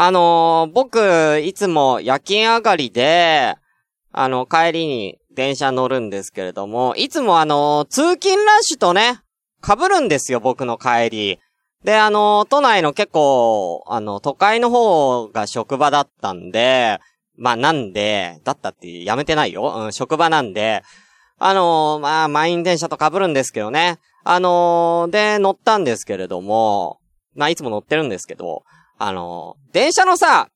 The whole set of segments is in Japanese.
あのー、僕、いつも夜勤上がりで、あの、帰りに電車乗るんですけれども、いつもあのー、通勤ラッシュとね、被るんですよ、僕の帰り。で、あのー、都内の結構、あの、都会の方が職場だったんで、まあ、なんで、だったってやめてないよ。うん、職場なんで、あの、まあ、満員電車と被るんですけどね。あの、で、乗ったんですけれども、まあ、いつも乗ってるんですけど、あの、電車のさ、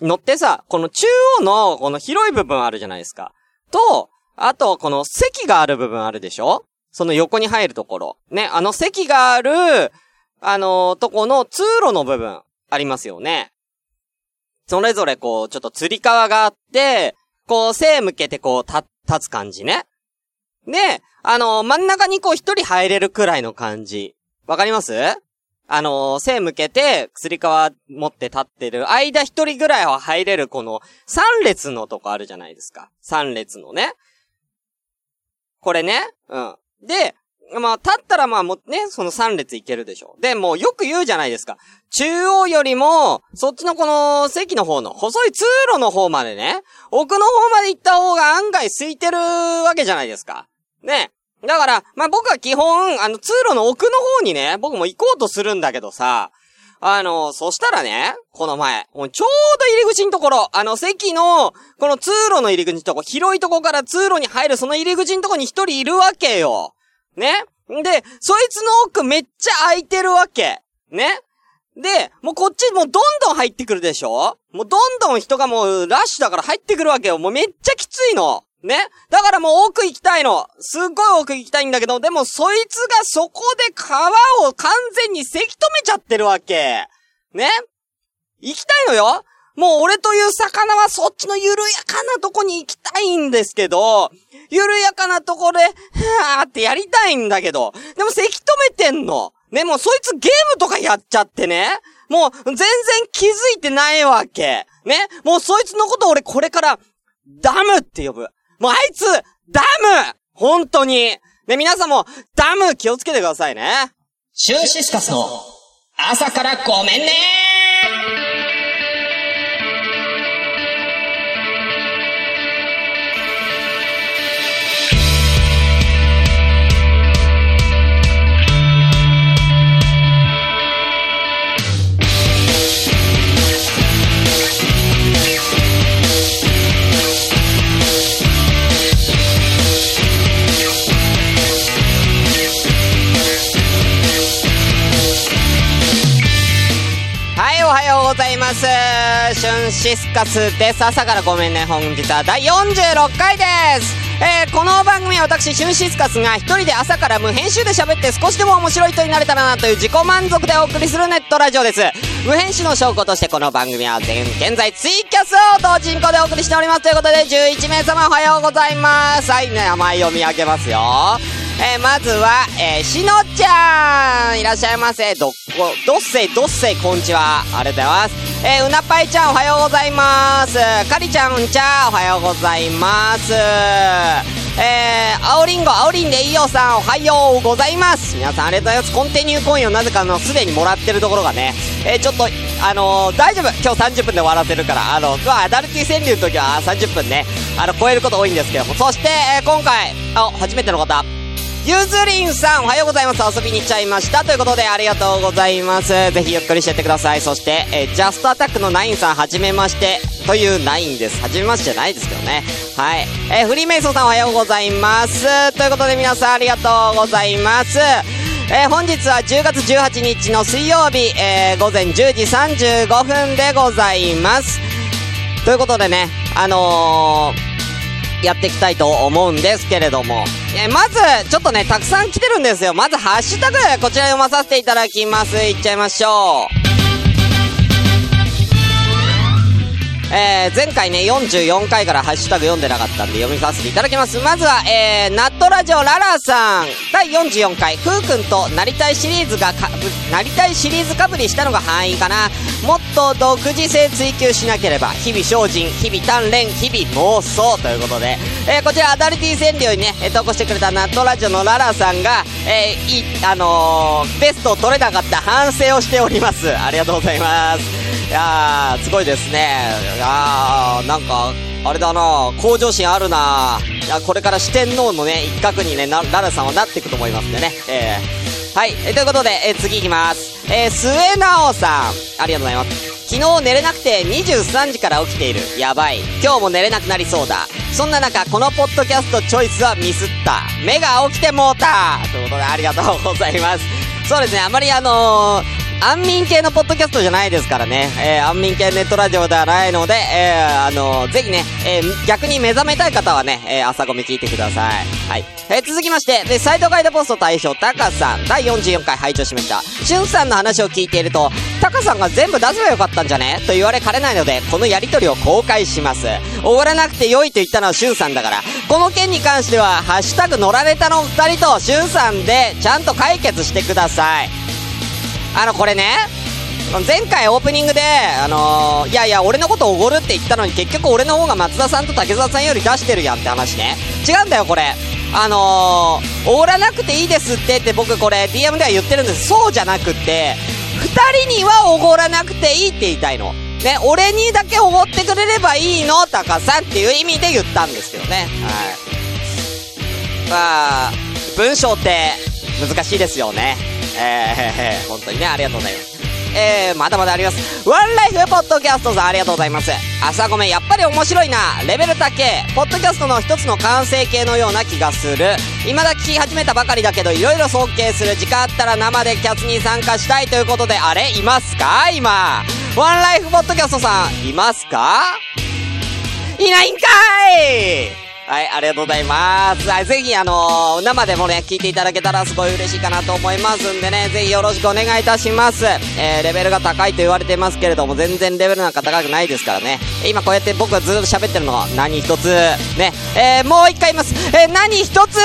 乗ってさ、この中央のこの広い部分あるじゃないですか。と、あと、この席がある部分あるでしょ？その横に入るところ。ね、あの席がある、あのー、とこの通路の部分、ありますよね。それぞれこう、ちょっと釣り革があって、こう、背向けてこう、立、立つ感じね。で、あのー、真ん中にこう一人入れるくらいの感じ。わかります？あのー、背向けて、釣り革持って立ってる間一人ぐらいは入れるこの三列のとこあるじゃないですか。三列のね。これね。うん。で、まあ、立ったらまあもね、その三列いけるでしょ。で、もうよく言うじゃないですか。中央よりも、そっちのこの席の方の細い通路の方までね、奥の方まで行った方が案外空いてるわけじゃないですか。ね。だから、まあ、僕は基本、あの、通路の奥の方にね、僕も行こうとするんだけどさ、あの、そしたらね、この前、もうちょうど入り口のところ、あの席の、この通路の入り口のとこ、広いとこから通路に入るその入り口のとこに一人いるわけよ。ねで、そいつの奥めっちゃ空いてるわけ。ねで、もうこっちもうどんどん入ってくるでしょ？もうどんどん人がもうラッシュだから入ってくるわけよ。もうめっちゃきついの。ねだからもう奥行きたいの。すっごい奥行きたいんだけど、でもそいつがそこで川を完全にせき止めちゃってるわけ。ね行きたいのよもう俺という魚はそっちの緩やかなとこに行きたいんですけど、緩やかなとこで、はーってやりたいんだけど、でもせき止めてんの。ね、もうそいつゲームとかやっちゃってね。もう全然気づいてないわけ。ね、もうそいつのこと俺これから、ダムって呼ぶ。もうあいつ、ダム本当に。ね、皆さんも、ダム気をつけてくださいね。シューシスカスの、朝からごめんねンシスカスです。朝からごめんね。本日は第46回です。えー、この番組は私、シュンシスカスが一人で朝から無編集で喋って少しでも面白い人になれたらなという自己満足でお送りするネットラジオです。無編集の証拠としてこの番組は現在ツイキャスを同人行でお送りしております。ということで、11名様おはようございます。はい、名前読み上げますよ。えー、まずは、えー、しのちゃんいらっしゃいませ。どっこ、どっせい、どっせい、こんにちは。ありがとうございます。えー、うなぱいちゃんおはようございます。かりちゃんちゃおはようございます。えー、青りんご、青りんでいいよさん、おはようございます。皆さんありがとうございます。コンティニューコインをなぜかあの、すでにもらってるところがね、えー、ちょっと、あのー、大丈夫今日30分で終わらせるから、あの、まあ、アダルティ川柳の時は30分ね、あの、超えること多いんですけども、そして、えー、今回、あ、初めての方、ゆずりんさん、おはようございます。遊びに来ちゃいました。ということで、ありがとうございます。ぜひゆっくりしてってください。そして、えー、ジャストアタックのナインさん、はじめまして。というナインです。はじめましてじゃないですけどね。はい。えー、フリーメイソンさん、おはようございます。ということで、皆さん、ありがとうございます。えー、本日は10月18日の水曜日、え、午前10時35分でございます。ということでね、あのー、やっていきたいと思うんですけれども。えまず、ちょっとね、たくさん来てるんですよ。まず、ハッシュタグ、こちら読まさせていただきます。いっちゃいましょう。えー、前回ね、44回からハッシュタグ読んでなかったんで読みさせていただきます。まずは、えー、ナットラジオララさん。第44回、ふうくんとなりたいシリーズがか、なりたいシリーズかぶりしたのが範囲かな。もっと独自性追求しなければ、日々精進、日々鍛錬、日々妄想ということで、えー、こちらアダルティ川柳にね、投稿してくれたナットラジオのララさんが、えー、い、あのー、ベストを取れなかった反省をしております。ありがとうございます。やー、すごいですね。いやー、なんか、あれだな向上心あるないや、これから四天王のね、一角にね、な、ララさんはなっていくと思いますんでね。えー、はい。ということで、えー、次行きます。えー、末直さん。ありがとうございます。昨日寝れなくて23時から起きている。やばい。今日も寝れなくなりそうだ。そんな中、このポッドキャストチョイスはミスった。目が起きてもうたということでありがとうございます。そうですね、あまりあのー安眠系のポッドキャストじゃないですからね。えー、安眠系ネットラジオではないので、えー、あのー、ぜひね、えー、逆に目覚めたい方はね、えー、朝ごめ聞いてください。はい。えー、続きまして、で、サイトガイドポスト大賞、タカさん、第44回拝聴しました。しゅんさんの話を聞いていると、タカさんが全部出せばよかったんじゃね？と言われかねないので、このやりとりを公開します。おごらなくて良いと言ったのはしゅんさんだから、この件に関しては、ハッシュタグ乗られたの二人としゅんさんで、ちゃんと解決してください。あの、これね、前回オープニングで、あのー、いやいや、俺のことおごるって言ったのに結局俺の方が松田さんと竹澤さんより出してるやんって話ね。違うんだよ、これ。あのー、おごらなくていいですってって僕これ DM では言ってるんです。そうじゃなくって、二人にはおごらなくていいって言いたいの。ね、俺にだけおごってくれればいいのタカさんっていう意味で言ったんですけどね。はい。まあ、文章って難しいですよね。えー、本当にね、ありがとうございます。えー、まだまだあります。ワンライフポッドキャストさんありがとうございます。朝ごめん、やっぱり面白いな。レベル高え。ポッドキャストの一つの完成形のような気がする。未だ聞き始めたばかりだけど、いろいろ尊敬する。時間あったら生でキャツに参加したいということで、あれ？いますか？今。ワンライフポッドキャストさん、いますか？いないんかいはい、ありがとうございます。はい、ぜひ、あのー、生でもね、聞いていただけたらすごい嬉しいかなと思いますんでね、ぜひよろしくお願いいたします。えー、レベルが高いと言われてますけれども、全然レベルなんか高くないですからね。今こうやって僕がずっと喋ってるのは何一つ、ね、えー、もう一回言います。えー、何一つ、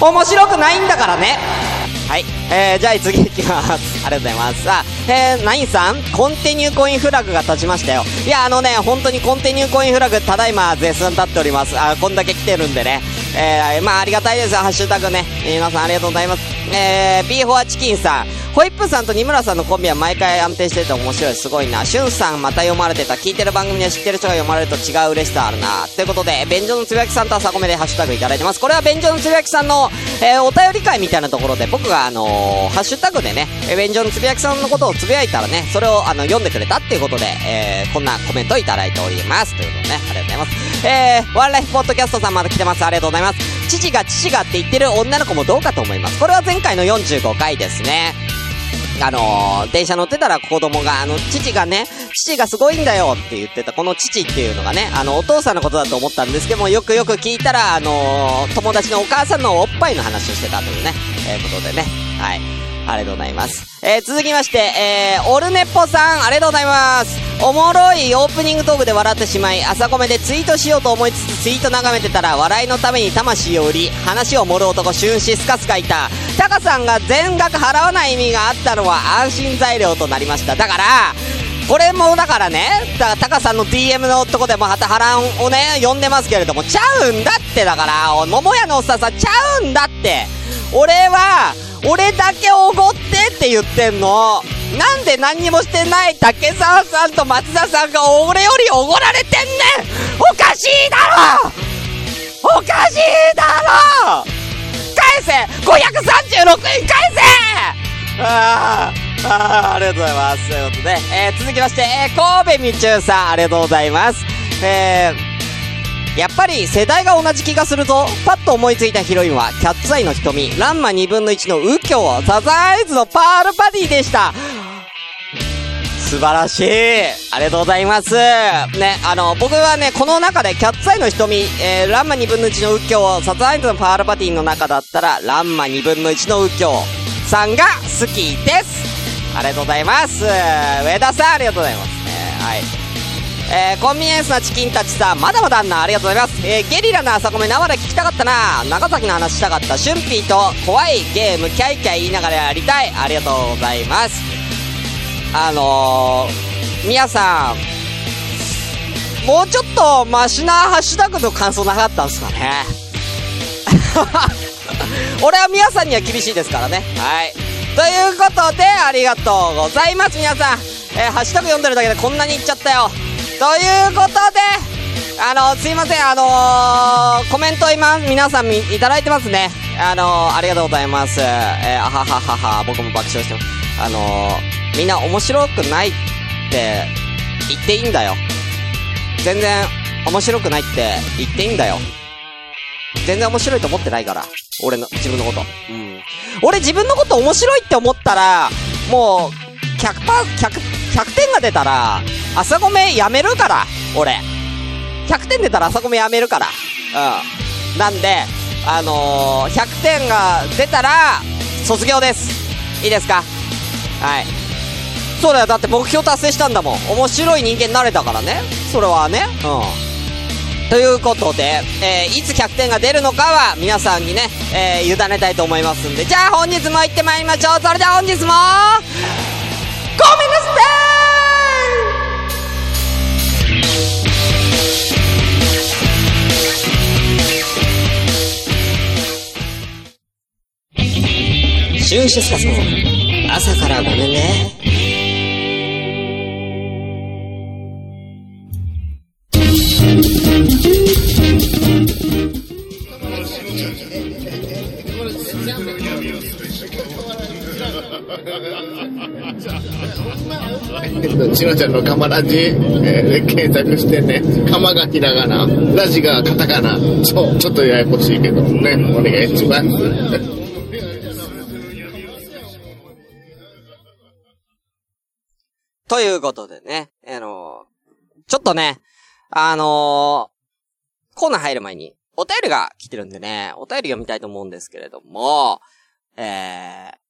面白くないんだからね。はい。えー、じゃあ次行きます。ありがとうございます。さあ、えー、ナインさん、コンティニューコインフラグが立ちましたよ。いや、あのね、本当にコンティニューコインフラグ、ただいま絶賛立っております。あ、こんだけ来てるんでね。えー、まあありがたいですよ、ハッシュタグね。皆さんありがとうございます。えー、ビーフォアチキンさん。ホイップさんと二村さんのコンビは毎回安定してて面白い。すごいな。しゅんさんまた読まれてた。聞いてる番組で知ってる人が読まれると違う嬉しさあるな。ということで、便所のつぶやきさんと朝ごめでハッシュタグいただいてます。これは便所のつぶやきさんの、えー、お便り会みたいなところで僕があのー、ハッシュタグでね、便所のつぶやきさんのことをつぶやいたらね、それをあの、読んでくれたっていうことで、えー、こんなコメントをいただいております。ということでね、ありがとうございます。えー、ワンライフポッドキャストさんまで来てます。ありがとうございます。父が父がって言ってる女の子もどうかと思います。これは前回の45回ですね。あのー、電車乗ってたら子供が、あの、父がね、父がすごいんだよって言ってた、この父っていうのがね、あの、お父さんのことだと思ったんですけども、よくよく聞いたら、あのー、友達のお母さんのおっぱいの話をしてたというね、えー、ことでね、はい。ありがとうございます。えー、続きまして、えー、オルネポさん、ありがとうございます。おもろいオープニングトークで笑ってしまい、朝コメでツイートしようと思いつつツイート眺めてたら、笑いのために魂を売り、話を盛る男、春志スカスカいた。タカさんが全額払わない意味があったのは安心材料となりました。だから、これもだからね、だタカさんの DM のとこでもはたはらんをね、呼んでますけれども、ちゃうんだってだから、桃屋のおっさんさん、ちゃうんだって。俺は、俺だけおごってって言ってんの。なんで何にもしてない竹澤さんと松田さんが俺よりおごられてんねんおかしいだろおかしいだろ返せ !536 円返せああ、あありがとうございます。ということで、えー、続きまして、えー、神戸みちゅうさん、ありがとうございます。えー、やっぱり世代が同じ気がするぞ。パッと思いついたヒロインは、キャッツアイの瞳、ランマ2分の1の右京、サザンアイズのパールパディでした。素晴らしい。ありがとうございます。ね、あの、僕はね、この中でキャッツアイの瞳、えー、ランマ2分の1の右京、サザンアイズのパールパディの中だったら、ランマ2分の1の右京さんが好きです。ありがとうございます。上田さん、ありがとうございますね。はい。えー、コンビニエンスなチキンたちさん、まだまだあんな、ありがとうございます。えー、ゲリラな朝米生で聞きたかったな。長崎の話したかった。シュンピーと怖いゲーム、キャイキャイ言いながらやりたい。ありがとうございます。あのー、皆さん、もうちょっとマシなハッシュタグの感想なかったんですかね。俺は皆さんには厳しいですからね。はい。ということで、ありがとうございます、皆さん。えー、ハッシュタグ読んでるだけでこんなにいっちゃったよ。ということで、あのすいません、あのー、コメント今、皆さんいただいてますね。あのー、ありがとうございます。えー、あはははは、僕も爆笑してます。あのー、みんな面白くないって言っていいんだよ。全然面白くないって言っていいんだよ。全然面白いと思ってないから。俺の、自分のこと。うん。俺自分のこと面白いって思ったら、もう、100%、100%、100点が出たら、朝ごめやめるから、俺。100点出たら朝ごめやめるから。うん。なんで、あのー、100点が出たら、卒業です。いいですか？はい。そうだよ。だって目標達成したんだもん。面白い人間になれたからね。それはね。うん。ということで、えー、いつ100点が出るのかは皆さんにね、えー、委ねたいと思いますんで、じゃあ本日も行ってまいりましょう。それでは本日も、シュンシスカスの朝からごめんね。しのちゃんのカマラジ、えー、検索してね、カマがひらがな、ラジがカタカナ、そう、ちょっとややこしいけどね、お願いします。ということでね、あのー、ちょっとね、あのー、コーナー入る前に、お便りが来てるんでね、お便り読みたいと思うんですけれども、えー、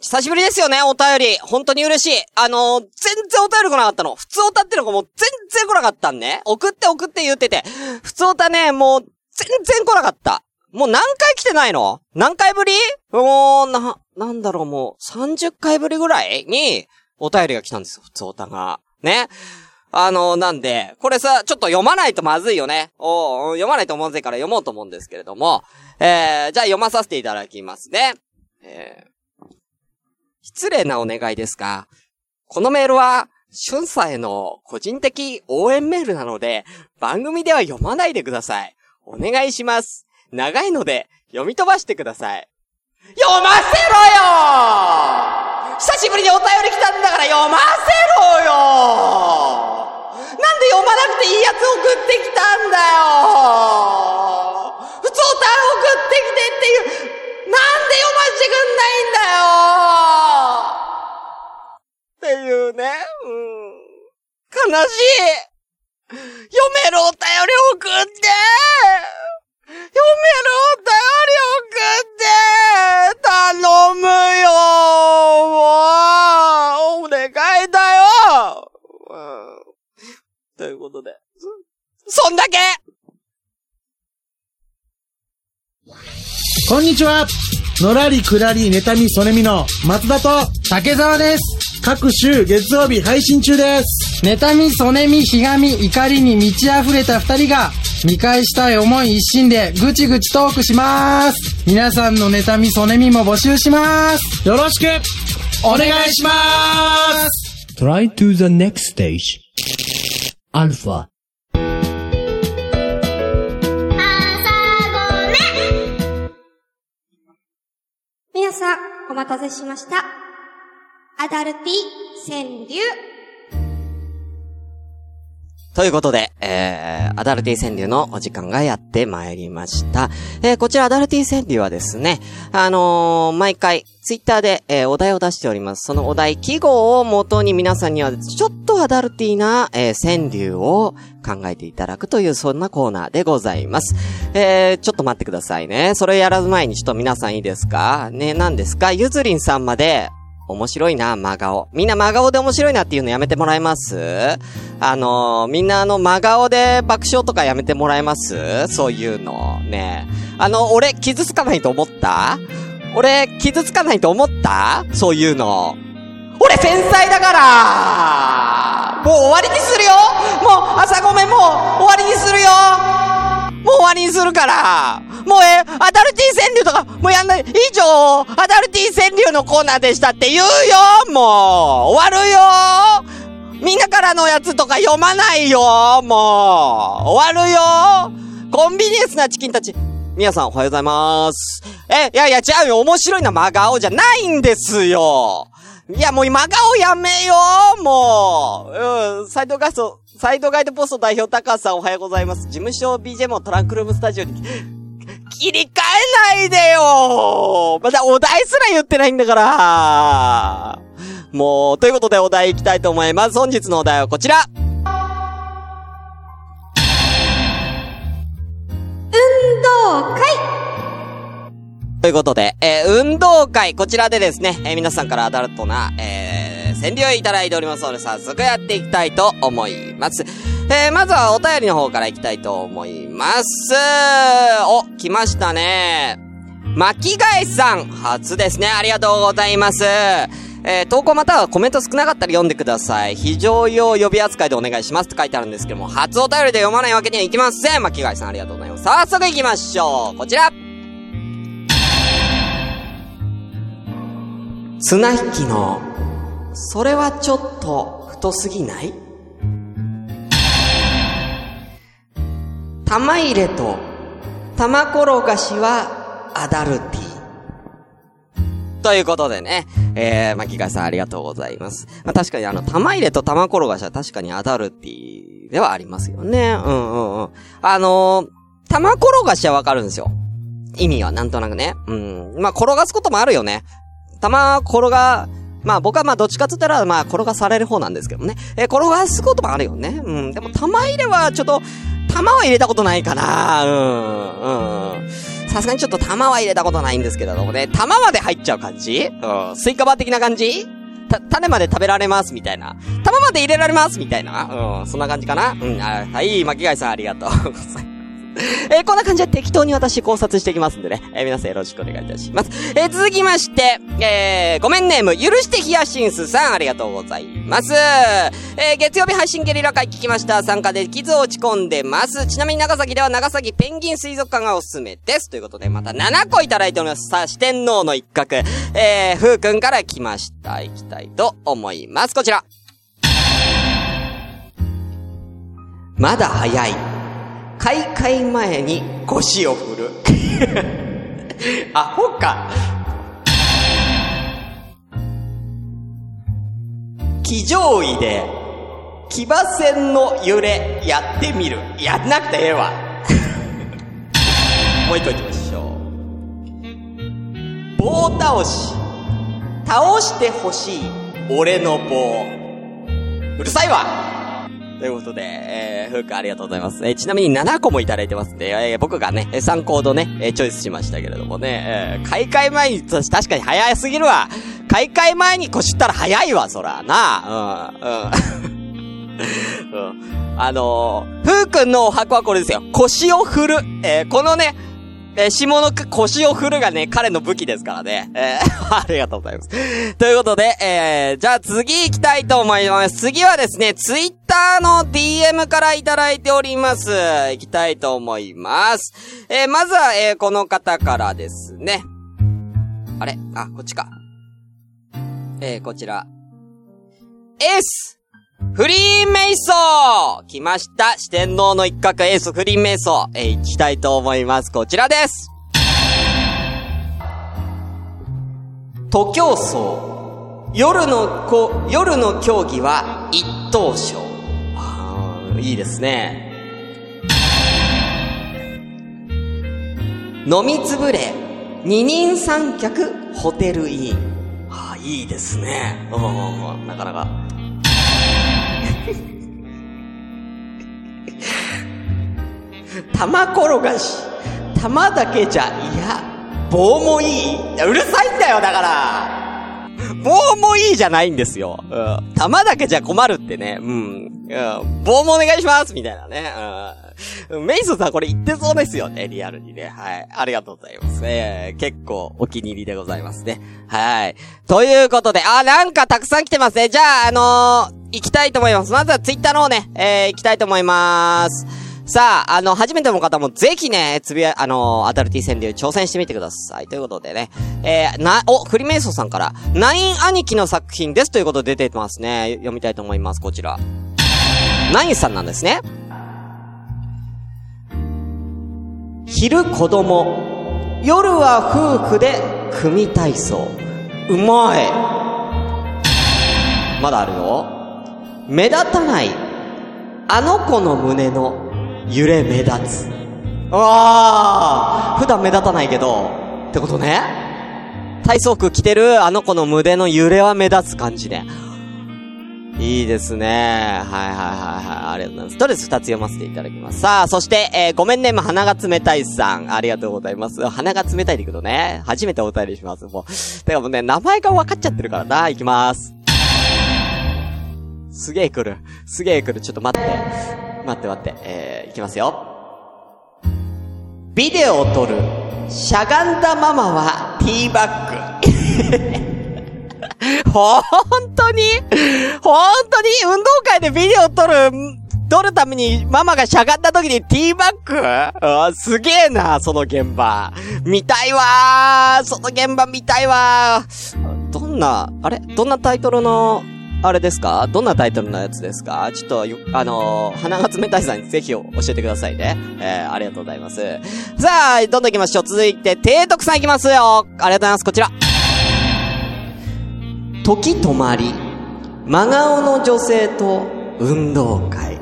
久しぶりですよね、お便り。本当に嬉しい。あのー、全然お便り来なかったの。普通おたってのがも全然来なかったんね。送って送って言ってて。普通おたね、もう全然来なかった。もう何回来てないの？何回ぶり？もう、な、なんだろう、もう30回ぶりぐらいにお便りが来たんですよ、普通おたが。ね。あのー、なんで、これさ、ちょっと読まないとまずいよね。お読まないとまずいから読もうと思うんですけれども。えー、じゃあ読まさせていただきますね。えー失礼なお願いですが、このメールは、春さんへの個人的応援メールなので、番組では読まないでください。お願いします。長いので、読み飛ばしてください。読ませろよ久しぶりにお便り来たんだから読ませろよなんで読まなくていいやつ送ってきたんだよ普通お便り送ってきてっていうなんで読ましてくんないんだよっていうね、うん。悲しい。読めるお便り送って。読めるお便り送って。頼むよもうお願いだよ、ということで、そんだけ。こんにちは。のらりくらり妬みそねみの松田と竹澤です。各週月曜日配信中です。妬みそねみひがみ怒りに満ち溢れた二人が見返したい思い一心でぐちぐちトークします。皆さんの妬みそねみも募集します。よろしく。お願いします。Try to the next stage. アさん、お待たせしました。アダルティ川柳。ということで、えー、アダルティ川柳のお時間がやってまいりました。えー、こちらアダルティ川柳はですね、あのー、毎回、ツイッターで、えー、お題を出しております。そのお題、記号を元に皆さんには、ちょっとアダルティな、えー、川柳を考えていただくという、そんなコーナーでございます。えー、ちょっと待ってくださいね。それやらず前にちょっと皆さんいいですか？ね、何ですか？ゆずりんさんまで、面白いな、真顔。みんな真顔で面白いなっていうのやめてもらえます？あの、みんなあの真顔で爆笑とかやめてもらえます？そういうの。ね。あの、俺傷つかないと思った？俺傷つかないと思った？そういうの。俺繊細だから！もう終わりにするよ！もう朝ごめんもう終わりにするよ！もう終わりにするからもうえ、アダルティ川柳とか、もうやんない。以上、アダルティ川柳のコーナーでしたって言うよもう終わるよみんなからのやつとか読まないよもう終わるよコンビニエンスなチキンたち。皆さんおはようございます。え、いやいや違うよ。面白いな真顔じゃないんですよ。いやもう真顔やめようもううん、サイドガイド、サイドガイドポスト代表高橋さんおはようございます。事務所 BGM をトランクルームスタジオに 切り替えないでよ。まだお題すら言ってないんだから。もう、ということでお題行きたいと思います。本日のお題はこちら。運動会。ということで、えー運動会、こちらでですね、えー皆さんからアダルトな、えー、川柳をいただいておりますので、早速やっていきたいと思います。えーまずはお便りの方からいきたいと思います。お、来ましたね。巻貝さん、初ですね。ありがとうございます。えー投稿またはコメント少なかったら読んでください。非常用予備扱いでお願いしますって書いてあるんですけども、初お便りで読まないわけにはいきません。巻貝さんありがとうございます。早速行きましょう。こちら。綱引きの、それはちょっと太すぎない？玉入れと玉転がしはアダルティ。ということでね、えー、巻貝さんありがとうございます。まあ、確かにあの、玉入れと玉転がしは確かにアダルティではありますよね。うんうんうん。あのー、玉転がしはわかるんですよ。意味はなんとなくね。うん。まあ、転がすこともあるよね。玉転が、まあ僕はまあどっちかっつったらまあ転がされる方なんですけどね。えー転がすこともあるよね。うん。でも玉入れはちょっと、玉は入れたことないかなうん。うん。さすがにちょっと玉は入れたことないんですけれどもね。玉まで入っちゃう感じ？うん。スイカバー的な感じ？た、種まで食べられますみたいな。玉まで入れられますみたいな。うん。そんな感じかなうん。はい、巻貝さんありがとうございます。えーこんな感じで適当に私考察していきますんでね。えー皆さんよろしくお願いいたします。えー続きまして、えーごめんネーム、許してヒヤシンスさん、ありがとうございます。えー月曜日配信ゲリラ会聞きました。参加で傷を落ち込んでます。ちなみに長崎では長崎ペンギン水族館がおすすめです。ということで、また7個いただいております。さあ、四天王の一角、えー、ふうくんから来ました。いきたいと思います。こちら。まだ早い。開会前に腰を振る。アホか。騎乗位で、騎馬戦の揺れやってみる。やんなくてええわ。もう一個行きましょう。棒倒し。倒してほしい。俺の棒。うるさいわということで、えー、ふうくんありがとうございます。えーちなみに7個もいただいてますんで、えー僕がね、え参考度ね、えーチョイスしましたけれどもね、えー開会前に、確かに早すぎるわ。開会前に腰ったら早いわ、そら、なあ、うん、うん。うん。あのー、ふうくんのお箱はこれですよ。腰を振る。えーこのね、えー下の腰を振るがね、彼の武器ですからね。えー ありがとうございます。ということで、えー、じゃあ次行きたいと思います。次はですね、ツイッターの DM からいただいております。行きたいと思います。えー、まずは、えー、この方からですね。あれ？あ、こっちか。えー、こちら。エースフリーメイソー来ました四天王の一角エースフリーメイソーえー、行きたいと思います。こちらです徒競走夜のこ、夜の競技は一等賞。あーいいですね。飲みつぶれ、二人三脚、ホテルイン。ああ、いいですね。うん、なかなか。玉転がし。玉だけじゃ、いや、棒もいい。うるさいんだよ、だから。棒もいいじゃないんですよ。うん。玉だけじゃ困るってね。うん。うん。棒もお願いしますみたいなね。うん。メイソンさんこれ言ってそうですよね、リアルにね。はい。ありがとうございます。えー、結構お気に入りでございますね。はい。ということで、あ、なんかたくさん来てますね。じゃあ、あのー、行きたいと思います。まずはツイッターの方ね、えー、行きたいと思います。さあ、あの、初めての方もぜひね、つぶや、あの、アダルティ川柳挑戦してみてください。ということでね、えー、な、お、フリメイソーさんから、ナイン兄貴の作品ですということで出てますね。読みたいと思います、こちら。ナインさんなんですね。昼子供、夜は夫婦で組体操。うまい。まだあるよ。目立たない、あの子の胸の揺れ目立つ。ああ普段目立たないけど、ってことね。体操服着てる？あの子の胸の揺れは目立つ感じで。いいですね。はいはいはいはい。ありがとうございます。ストレス二つ読ませていただきます。さあ、そして、えー、ごめんね、ま、鼻が冷たいさん。ありがとうございます。鼻が冷たいでいくとね、初めてお便りします。もう。てかもうね、名前が分かっちゃってるからな。いきます。すげえ来る。すげえ来る。ちょっと待って。待って待って。えー、いきますよ。ビデオを撮る。しゃがんだママはティーバッグ。ほんとに？ほんとに？運動会でビデオを撮る、撮るためにママがしゃがんだ時にティーバッグ？あすげえな、その現場。見たいわーその現場見たいわーどんな、あれ？どんなタイトルの、あれですか？どんなタイトルのやつですか？ちょっと、あのー、鼻が冷たいさんにぜひ教えてくださいね。えー、ありがとうございます。さあ、どんどん行きましょう。続いて、提督さん行きますよ。ありがとうございます。こちら。時止まり、真顔の女性と運動会。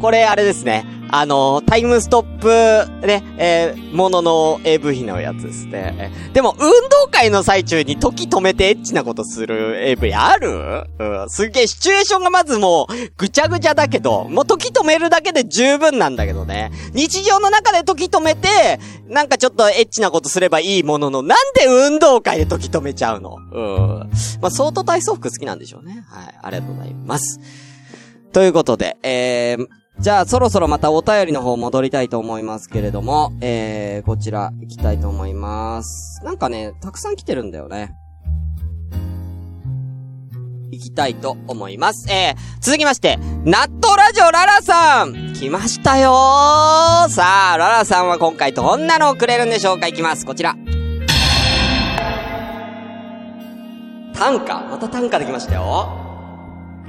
これ、あれですね。あの、タイムストップ、ね、えー、ものの AV のやつですね。でも、運動会の最中に時止めてエッチなことする AV ある？うん、すげえ、シチュエーションがまずもう、ぐちゃぐちゃだけど、もう時止めるだけで十分なんだけどね。日常の中で時止めて、なんかちょっとエッチなことすればいいものの、なんで運動会で時止めちゃうの？うん。まあ、相当体操服好きなんでしょうね。はい、ありがとうございます。ということで、えー、じゃあそろそろまたお便りの方戻りたいと思いますけれども、えー、こちら行きたいと思います。なんかね、たくさん来てるんだよね。行きたいと思います。えー、続きまして、納豆ラジオララさん来ましたよーさあ、ララさんは今回どんなのをくれるんでしょうかいきます。こちら。短歌また短歌できましたよ。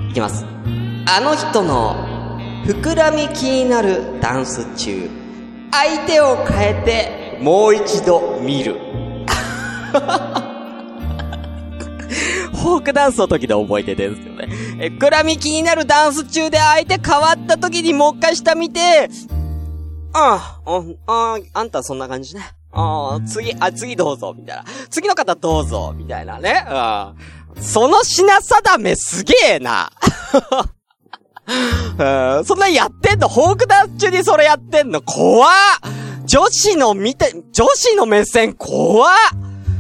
いきます。あの人の膨らみ気になるダンス中、相手を変えてもう一度見る。フォークダンスの時で覚えててるんですよね。え、膨らみ気になるダンス中で相手変わった時にもう一回下見て、ああ、うんああ、あんたそんな感じね。ああ、次、あ、次どうぞ、みたいな。次の方どうぞ、みたいなね。うん。その品定めすげえな。うん。そんなやってんの？フォークダンス中にそれやってんの？怖っ。女子の見て、女子の目線怖っ。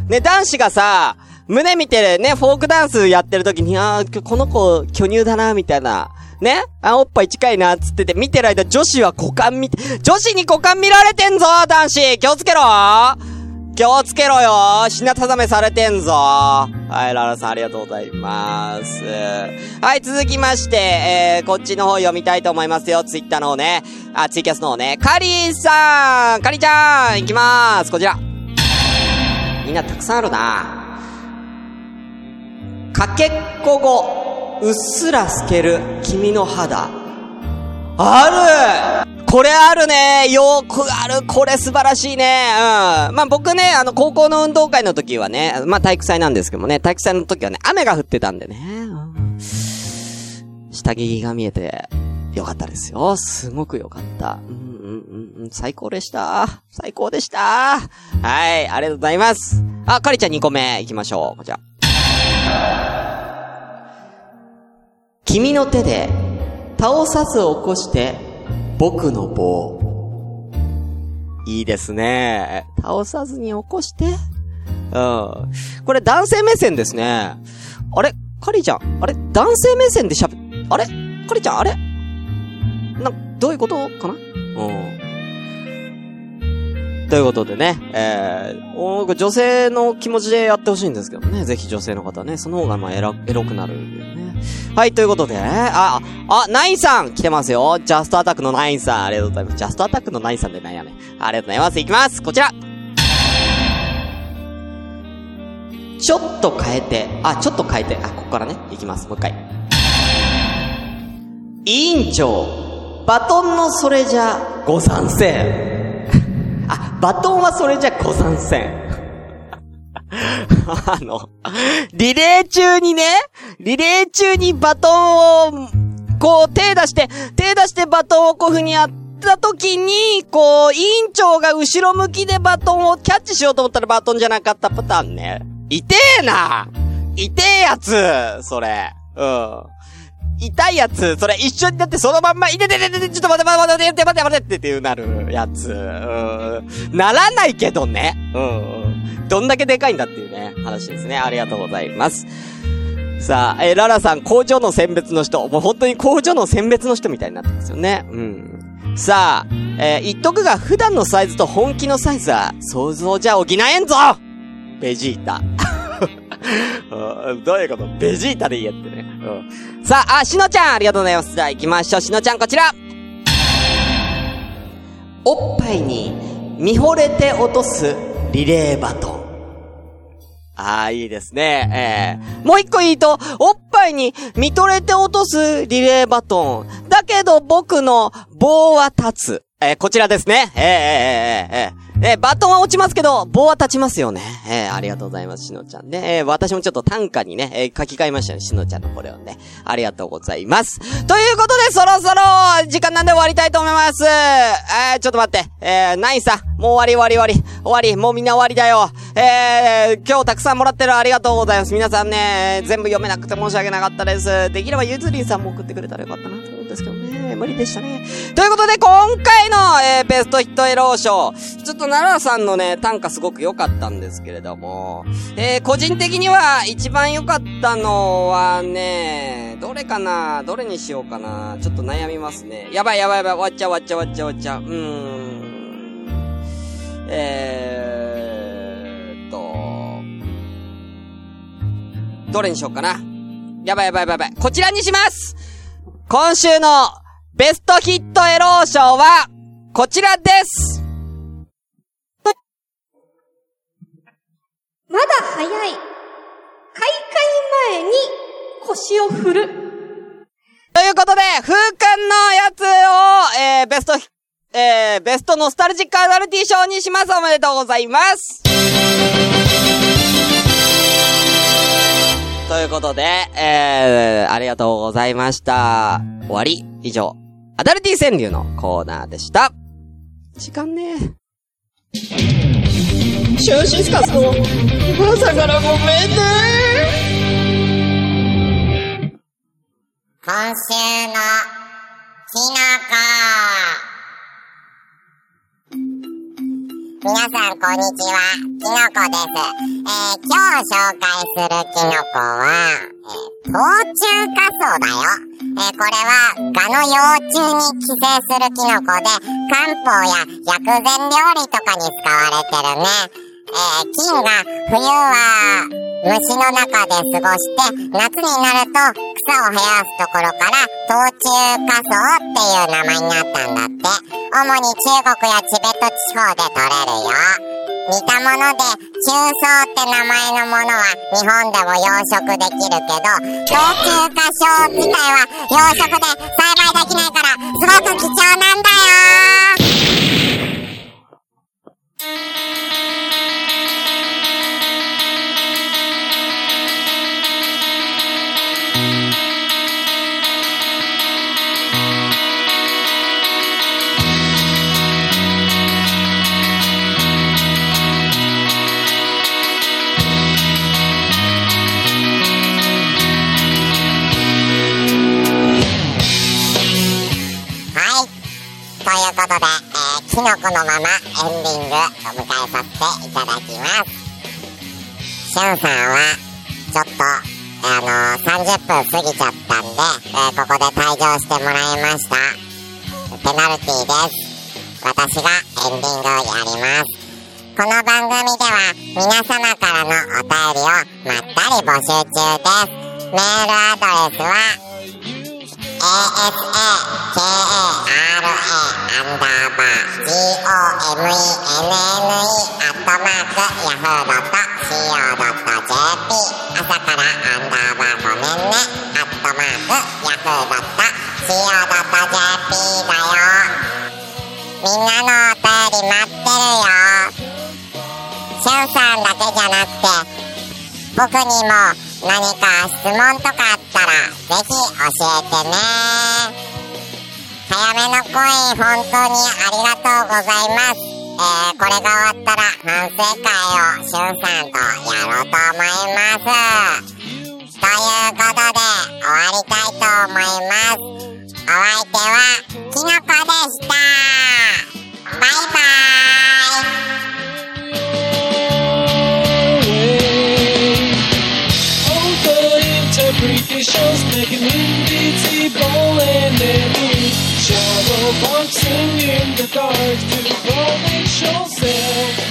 ね、男子がさ、胸見てね、フォークダンスやってる時に、あーこの子、巨乳だな、みたいな。ね？あ、おっぱい近いな、つってて、見てる間、女子は股間見て、女子に股間見られてんぞ、男子。気をつけろ。気をつけろよ品定めされてんぞはい、ララさんありがとうございます。はい、続きまして、えー、こっちの方読みたいと思いますよ。ツイッターの方ね。あ、ツイキャスの方ね。カリーさんカリちゃんいきまーすこちらみんなたくさんあるなかけっこ後、うっすら透ける君の肌。あるこれあるねよくあるこれ素晴らしいねうん。まあ、僕ね、あの、高校の運動会の時はね、まあ、体育祭なんですけどもね、体育祭の時はね、雨が降ってたんでね、下着が見えて、よかったですよ。すごくよかった。うんうんうんうん、最高でした。最高でした。はい、ありがとうございます。あ、かりちゃん2個目行きましょう。こちら。君の手で倒さず起こして僕の棒。いいですね。倒さずに起こして。うん。これ男性目線ですね。あれ？カリちゃん？あれ？男性目線で喋、あれ？カリちゃん？あれ？な、どういうこと？かな？うん。ということでね、えー、お女性の気持ちでやってほしいんですけどね。ぜひ女性の方ね。その方がまあエロ、エロくなるよね。はい、ということでね、あ、あ、ナインさん来てますよ。ジャストアタックのナインさん、ありがとうございます。ジャストアタックのナインさんでなんやね。ありがとうございます。いきます。こちら。ちょっと変えて、あ、ちょっと変えて、あ、ここからね、いきます。もう一回。委員長、バトンのそれじゃ、ご参戦。あ、バトンはそれじゃご参戦。あの、リレー中にね、リレー中にバトンを、こう手出して、手出してバトンをこういう風にやった時に、こう、委員長が後ろ向きでバトンをキャッチしようと思ったらバトンじゃなかったパターンね。痛えな痛えやつそれ。うん。痛いやつ、それ一緒になってそのまんま、いててててて、ちょっと待って待って待って待って待ってっていうなるやつ。うん。ならないけどね。うん。どんだけでかいんだっていうね、話ですね。ありがとうございます。さあ、えーララさん、工場の選別の人。もう本当に工場の選別の人みたいになってますよね。うん。さあ、えー言っとくが、普段のサイズと本気のサイズは、想像じゃ補えんぞベジータ。どういうこと？ベジータで言えってね。うん。さあ、あ、しのちゃん、ありがとうございます。じゃあ行きましょう。しのちゃん、こちら。おっぱいに見惚れて落とすリレーバトン。ああ、いいですね。えー、もう一個言うと、おっぱいに見とれて落とすリレーバトン。だけど僕の棒は立つ。えー、こちらですね。えー、えー、えー、えー、えー、バトンは落ちますけど、棒は立ちますよね。えー、ありがとうございます、しのちゃんね。えー、私もちょっと短歌にね、え、書き換えましたね、しのちゃんのこれをね。ありがとうございます。ということで、そろそろ、時間なんで終わりたいと思います。え、ちょっと待って。え、ナインさん、もう終わり終わり終わり。終わり、もうみんな終わりだよ。えー、今日たくさんもらってるありがとうございます。皆さんね、全部読めなくて申し訳なかったです。できればゆずりんさんも送ってくれたらよかったなと思うんですけど無理でしたね。ということで、今回の、えー、ベストヒットエロー賞。ちょっと奈良さんのね、短歌すごく良かったんですけれども、えー、個人的には一番良かったのはね、どれかな？どれにしようかな？ちょっと悩みますね。やばいやばいやばい、終わっちゃう終わっちゃう終わっちゃう終わっちゃう。うーん。えーっと、どれにしようかな？やばいやばいやばい。こちらにします今週のベストヒットエロー賞は、こちらですまだ早い。開会前に腰を振る。ということで、風館のやつを、えー、ベストヒ、えー、ベストノスタルジックアダルティ賞にします。おめでとうございます。ということで、えー、ありがとうございました。終わり。以上、アダルティ川柳のコーナーでした。時間ねシュンシスカスの朝からごめんね今週のきのこ。皆さん、こんにちは。きのこです。えー、今日紹介するきのこは、えー、冬虫夏草だよ。えー、これは、ガの幼虫に寄生するきのこで、漢方や薬膳料理とかに使われてるね。えー、菌が冬は虫の中で過ごして、夏になると草を生やすところから、冬虫夏草っていう名前になったんだって。主に中国やチベット地方で取れるよ。似たもので、中草って名前のものは日本でも養殖できるけど、冬虫夏草自体は養殖で栽培できないから、すごく貴重なんだよ。ということで、えー、キノコのままエンディングを迎えさせていただきます。しゅんさんは、ちょっと、あのー、30分過ぎちゃったんで、えー、ここで退場してもらいました。ペナルティーです。私がエンディングをやります。この番組では皆様からのお便りをまったり募集中です。メールアドレスはアンダーバー gomenne アットマーク yahoo.co.jp 朝からアンダーバーごめんねアットマークヤフー .co.jp だよみんなのお便り待ってるよしゅんさんだけじゃなくて僕にも何か質問とかあったら、ぜひ教えてね。早めの声、本当にありがとうございます。えー、これが終わったら反省会をしゅんさんとやろうと思います。ということで、終わりたいと思います。お相手は、きのこでした。バイバーイ。shows, making indie bowling in the shadow boxing in the dark to rolling shows.